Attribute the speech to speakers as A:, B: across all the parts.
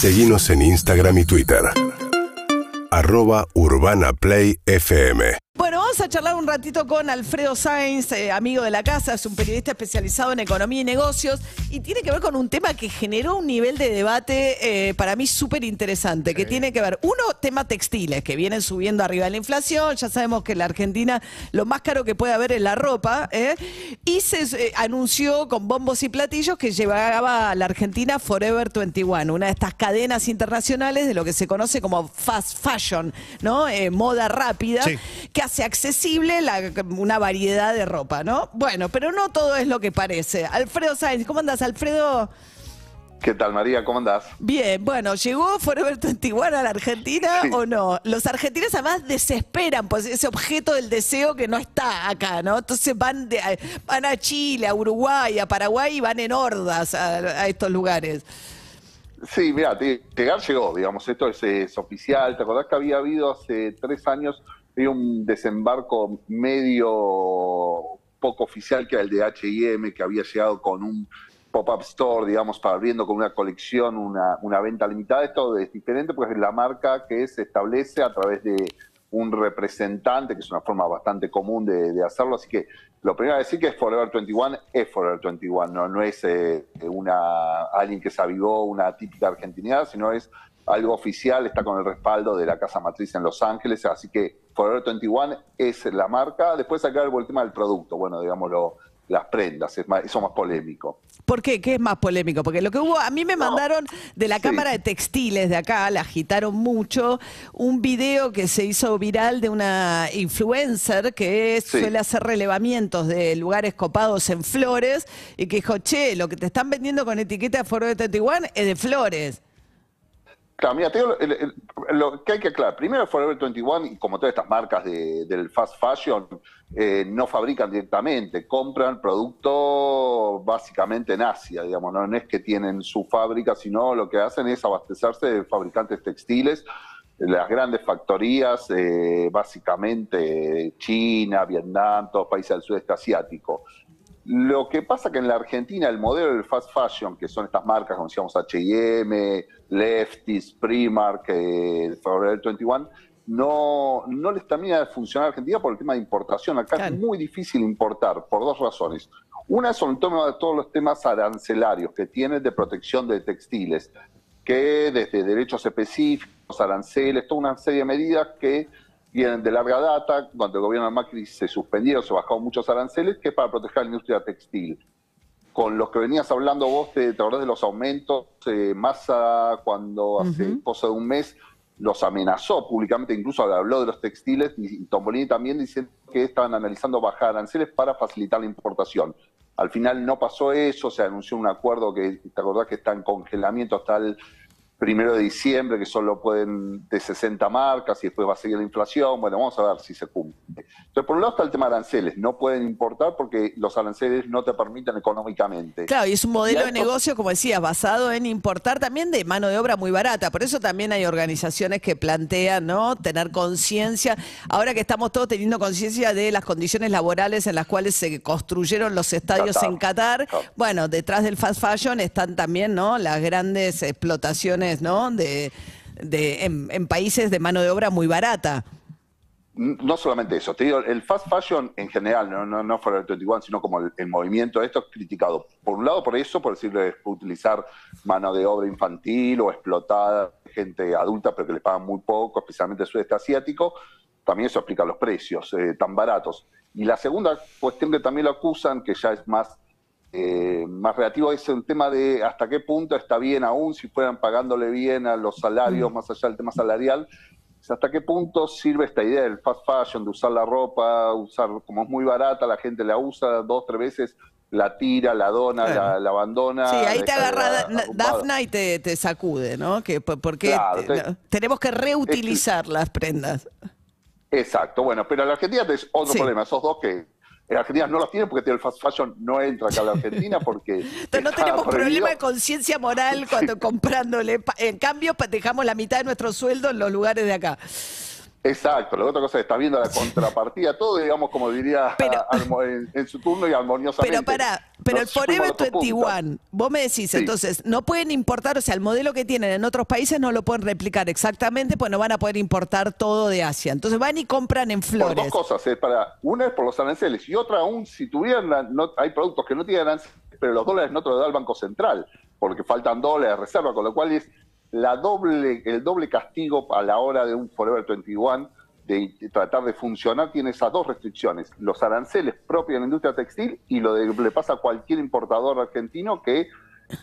A: Seguimos en Instagram y Twitter. Arroba Urbana Play FM.
B: Bueno, vamos a charlar un ratito con Alfredo Sainz, eh, amigo de la casa, es un periodista especializado en economía y negocios y tiene que ver con un tema que generó un nivel de debate eh, para mí súper interesante, que tiene que ver, uno, tema textiles, que vienen subiendo arriba de la inflación, ya sabemos que en la Argentina lo más caro que puede haber es la ropa, ¿eh? y se eh, anunció con bombos y platillos que llevaba a la Argentina Forever 21, una de estas cadenas internacionales de lo que se conoce como fast fashion, ¿no? Moda rápida,
C: Sí.
B: que hace accesible la- una variedad de ropa, ¿no? Bueno, pero no todo es lo que parece. Alfredo Sainz, ¿cómo andas, Alfredo?
D: ¿Qué tal, María? ¿Cómo andás?
B: Bien, bueno, ¿llegó Forever 21 a la Argentina
D: Sí.
B: o no? Los argentinos además desesperan por ese objeto del deseo que no está acá, ¿no? Entonces van, de- van a Chile, a Uruguay, a Paraguay y van en hordas a, a estos lugares.
D: Sí, mira, llegar llegó, digamos, esto es, es oficial. ¿Te acordás que había habido hace tres años un desembarco medio poco oficial que era el de H&M, que había llegado con un pop-up store, digamos, para abriendo con una colección, una, una venta limitada? Esto es diferente porque es la marca que se establece a través de un representante, que es una forma bastante común de, de hacerlo, así que lo primero a decir que es Forever 21, es Forever 21, no, no es eh, una alguien que se avivó una típica argentinidad, sino es algo oficial, está con el respaldo de la casa matriz en Los Ángeles, así que Forever 21 es la marca, después acá el tema del producto, bueno, digámoslo, las prendas, es más, eso más polémico.
B: ¿Por qué? ¿Qué es más polémico? Porque lo que hubo, a mí me mandaron de la
D: Sí.
B: Cámara de Textiles de acá, la agitaron mucho, un video que se hizo viral de una influencer que
D: Sí.
B: suele hacer relevamientos de lugares copados en Flores y que dijo, che, lo que te están vendiendo con etiqueta de Forever 21 es de Flores.
D: Claro, mira, te digo, lo que hay que aclarar, primero Forever 21, y como todas estas marcas de- del fast fashion, eh, no fabrican directamente, compran producto básicamente en Asia, digamos, no, no es que tienen su fábrica, sino lo que hacen es abastecerse de fabricantes textiles, las grandes factorías, eh, básicamente China, Vietnam, todos países del sudeste asiático. Lo que pasa que en la Argentina el modelo del fast fashion, que son estas marcas, como decíamos H&M, Lefties, Primark, eh, Forever 21, no, no les termina de funcionar a Argentina por el tema de importación. Acá
B: Claro.
D: es muy difícil importar por dos razones. Una son el tema de todos los temas arancelarios que tienen de protección de textiles, que desde derechos específicos, aranceles, toda una serie de medidas que vienen de larga data, cuando el gobierno de Macri se suspendieron, se bajaron muchos aranceles, que es para proteger la industria textil. Con los que venías hablando vos, te, te acordás de los aumentos, eh, Massa cuando hace
B: Ujú.
D: cosa de un mes los amenazó públicamente, incluso habló de los textiles, y, y Tombolini también diciendo que estaban analizando bajar aranceles para facilitar la importación. Al final no pasó eso, se anunció un acuerdo que, ¿te acordás que está en congelamiento hasta el primero de diciembre, que solo pueden de 60 marcas y después va a seguir la inflación. Bueno, vamos a ver si se cumple. Entonces, por un lado está el tema de aranceles. No pueden importar porque los aranceles no te permiten económicamente.
B: Claro, y es un modelo de negocio, como decías, basado en importar también de mano de obra muy barata. Por eso también hay organizaciones que plantean, ¿no? Tener conciencia. Ahora que estamos todos teniendo conciencia de las condiciones laborales en las cuales se construyeron los estadios
D: Qatar.
B: en Qatar,
D: Claro.
B: bueno, detrás del fast fashion están también, ¿no? Las grandes explotaciones, De, en, países de mano de obra muy barata.
D: No solamente eso, te digo, el fast fashion en general, no, no, no Forever 21, sino como el, movimiento de esto es criticado. Por un lado, por eso, por decirle, utilizar mano de obra infantil o explotada, gente adulta, pero que les pagan muy poco, especialmente el sudeste asiático. También eso explica los precios eh, tan baratos. Y la segunda cuestión que también lo acusan, que ya es más, eh, más relativo, es el tema de hasta qué punto está bien aún si fueran pagándole bien a los salarios, más allá del tema salarial, hasta qué punto sirve esta idea del fast fashion, de usar la ropa, usar como es muy barata, la gente la usa dos, tres veces, la tira, la dona, la, la abandona.
B: Sí, ahí te agarra. Dafna y te, te sacude, ¿no? Que, por- porque
D: Claro,
B: te-
D: te-
B: tenemos que reutilizar las prendas.
D: Exacto, bueno, pero en la Argentina es otro
B: Sí.
D: problema, esos dos que en Argentina no los tienen porque el fast fashion no entra acá a la Argentina porque...
B: Entonces no tenemos
D: prohibido.
B: problema de conciencia moral cuando comprándole. En cambio, dejamos la mitad de nuestro sueldo en los lugares de acá.
D: Exacto, la otra cosa es estás viendo la contrapartida, todo digamos como diría
B: Pero-
D: en, en su turno y armoniosamente.
B: Pero pará, pero el
D: Nos fuimos
B: Forever
D: a otro punto.
B: 21, vos me decís,
D: Sí.
B: entonces, no pueden importar, o sea, el modelo que tienen en otros países no lo pueden replicar exactamente, pues no van a poder importar todo de Asia. Entonces van y compran en
D: Por
B: flores.
D: dos cosas, eh, para, una es por los aranceles y otra aún si tuvieran, no, hay productos que no tienen aranceles, pero los dólares no te los da el Banco Central, porque faltan dólares de reserva, con lo cual es la doble, el doble castigo a la hora de un Forever 21 de tratar de funcionar, tiene esas dos restricciones, los aranceles propios de la industria textil y lo de le pasa a cualquier importador argentino que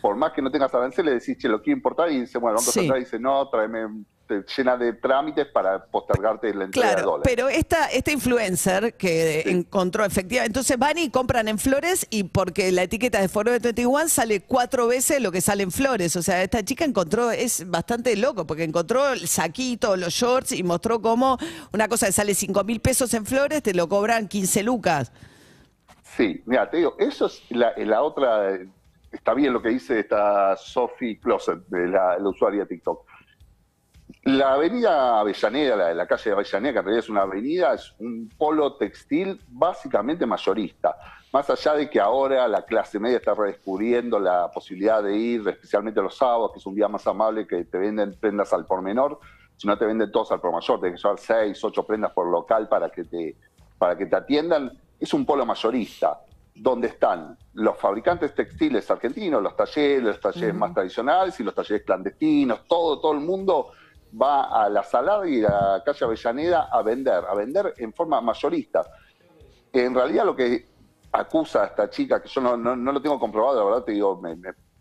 D: por más que no tengas aranceles, decís, che, lo quiero importar y dice, bueno, el Banco
B: Sí.
D: Central dice, no, tráeme, te llena de trámites para postergarte la entrega de
B: Claro,
D: dólares.
B: pero esta, este influencer que encontró efectivamente, entonces van y compran en flores y porque la etiqueta de Forever 21 sale cuatro veces lo que sale en flores. O sea, esta chica encontró, es bastante loco, porque encontró el saquito, los shorts y mostró cómo una cosa que sale 5 mil pesos en flores te lo cobran 15 lucas.
D: Sí, mira, te digo, eso es la, la otra, eh, está bien lo que dice esta Sophie Closet, de la, la usuaria de TikTok. La avenida Avellaneda, la de la calle de Avellaneda, que en realidad es una avenida, es un polo textil básicamente mayorista. Más allá de que ahora la clase media está redescubriendo la posibilidad de ir, especialmente los sábados, que es un día más amable, que te venden prendas al por menor, si no te venden todos al por mayor, tienes que llevar seis, ocho prendas por local para que te, para que te atiendan. Es un polo mayorista. Donde están los fabricantes textiles argentinos, los talleres, los talleres más tradicionales y los talleres clandestinos, todo, todo el mundo va a la Salada y a la calle Avellaneda a vender, a vender en forma mayorista. En realidad lo que acusa a esta chica, que yo no, lo tengo comprobado, la verdad te digo, me-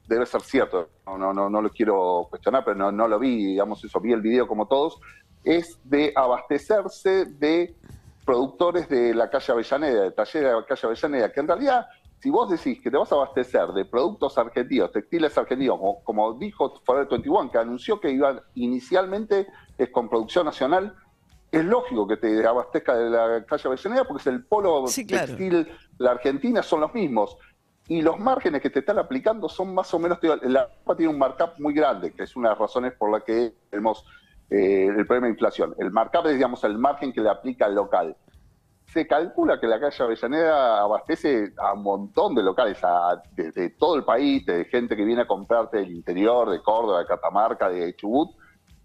D: debe ser cierto, no, no, no, no lo quiero cuestionar, pero no, no lo vi, digamos eso, vi el video como todos, es de abastecerse de productores de la calle Avellaneda, de talleres de la calle Avellaneda, que en realidad, si vos decís que te vas a abastecer de productos argentinos, textiles argentinos, como, como dijo Forever 21, que anunció que iban inicialmente es con producción nacional, es lógico que te abastezca de la calle Avellaneda porque es el polo
B: Sí, claro.
D: textil, la Argentina son los mismos. Y los márgenes que te están aplicando son más o menos, la Europa tiene un markup muy grande, que es una de las razones por la que tenemos eh, el problema de inflación. El markup es, digamos, el margen que le aplica al local. Se calcula que la calle Avellaneda abastece a un montón de locales, a- de, de todo el país, de gente que viene a comprarte del interior, de Córdoba, de Catamarca, de Chubut,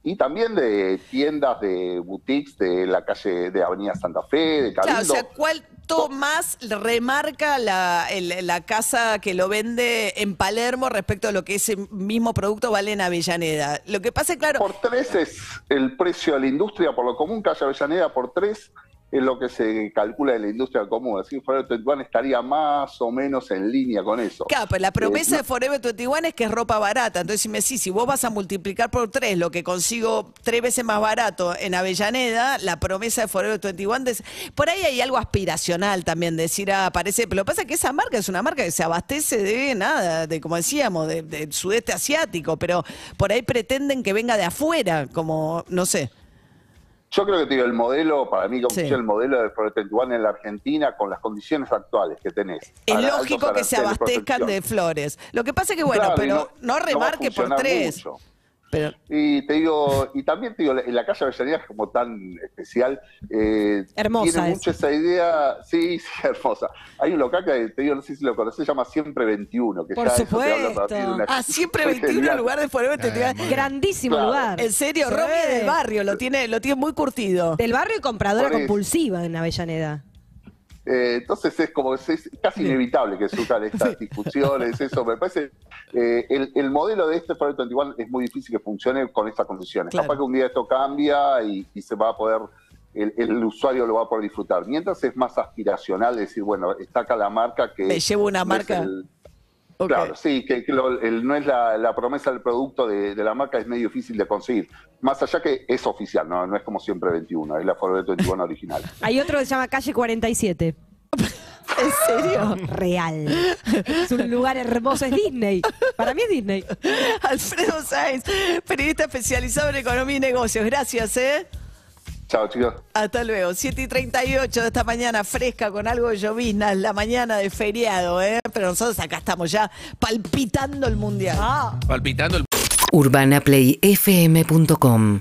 D: y también de tiendas de boutiques de la calle de Avenida Santa Fe, de
B: Claro, o
D: Cabildo.
B: sea, ¿cuánto más remarca la, el- la casa que lo vende en Palermo respecto a lo que ese mismo producto vale en Avellaneda? Lo que pasa es, claro,
D: Por tres es el precio de la industria, por lo común, calle Avellaneda por tres es lo que se calcula de la industria común. Así que Forever 21 estaría más o menos en línea con eso.
B: Claro, pues la promesa
D: Eh,
B: de Forever 21 es que es ropa barata. Entonces, si me decís, si vos vas a multiplicar por tres lo que consigo tres veces más barato en Avellaneda, la promesa de Forever 21, des- por ahí hay algo aspiracional también, decir, ah, parece, pero lo que pasa es que esa marca es una marca que se abastece de nada, de como decíamos, de- del sudeste asiático, pero por ahí pretenden que venga de afuera, como, no sé.
D: Yo creo que te digo, el modelo, para mí, como
B: Sí.
D: el modelo de Forever 21 en la Argentina, con las condiciones actuales que tenés.
B: Es lógico que se abastezcan de flores. Lo que pasa es que, bueno,
D: Claro,
B: pero
D: no-
B: no, remarque por tres.
D: mucho.
B: Pero,
D: Y te digo, y también te digo, la- la calle Avellaneda es como tan especial. eh,
C: Hermosa
D: Tiene
C: es.
D: mucho esa idea, sí, sí, hermosa. Hay un local que te digo, no sé si lo conocés, se llama Siempre 21, que
C: Por
D: ya eso te habla
C: supuesto.
D: de una-
B: ah, siempre 21 en
D: Genial.
B: lugar de Forever 21.
C: Grandísimo
D: Claro.
C: lugar.
B: En serio, es del barrio, lo tiene, lo tiene muy curtido.
C: Del barrio y compradora compulsiva en Avellaneda.
D: Eh, entonces es como es, es casi inevitable que surjan estas discusiones, eso me parece. eh, el, el modelo de este Forever 21 es muy difícil que funcione con estas condiciones.
B: Claro.
D: Capaz que un día esto cambia y, y se va a poder, el, el usuario lo va a poder disfrutar. Mientras es más aspiracional decir, bueno, está acá la marca que.
B: Me llevo una marca.
D: el- Claro, sí, que, que lo- el- no es la, la promesa del producto de, de la marca, es medio difícil de conseguir. Más allá que es oficial, no, no es como siempre 21, es la Forever 21 original.
C: Hay otro que se llama Calle 47.
B: ¿En serio?
C: Real. Es un lugar hermoso, es Disney. Para mí es Disney.
B: Alfredo Sáenz, periodista especializado en economía y negocios. Gracias, ¿eh?
D: Chao, chicos.
B: Hasta luego. 7 y 38 de esta mañana fresca con algo de llovizna, la mañana de feriado, ¿eh? Pero nosotros acá estamos ya palpitando el mundial.
E: palpitando el
F: urbanaplayfm.com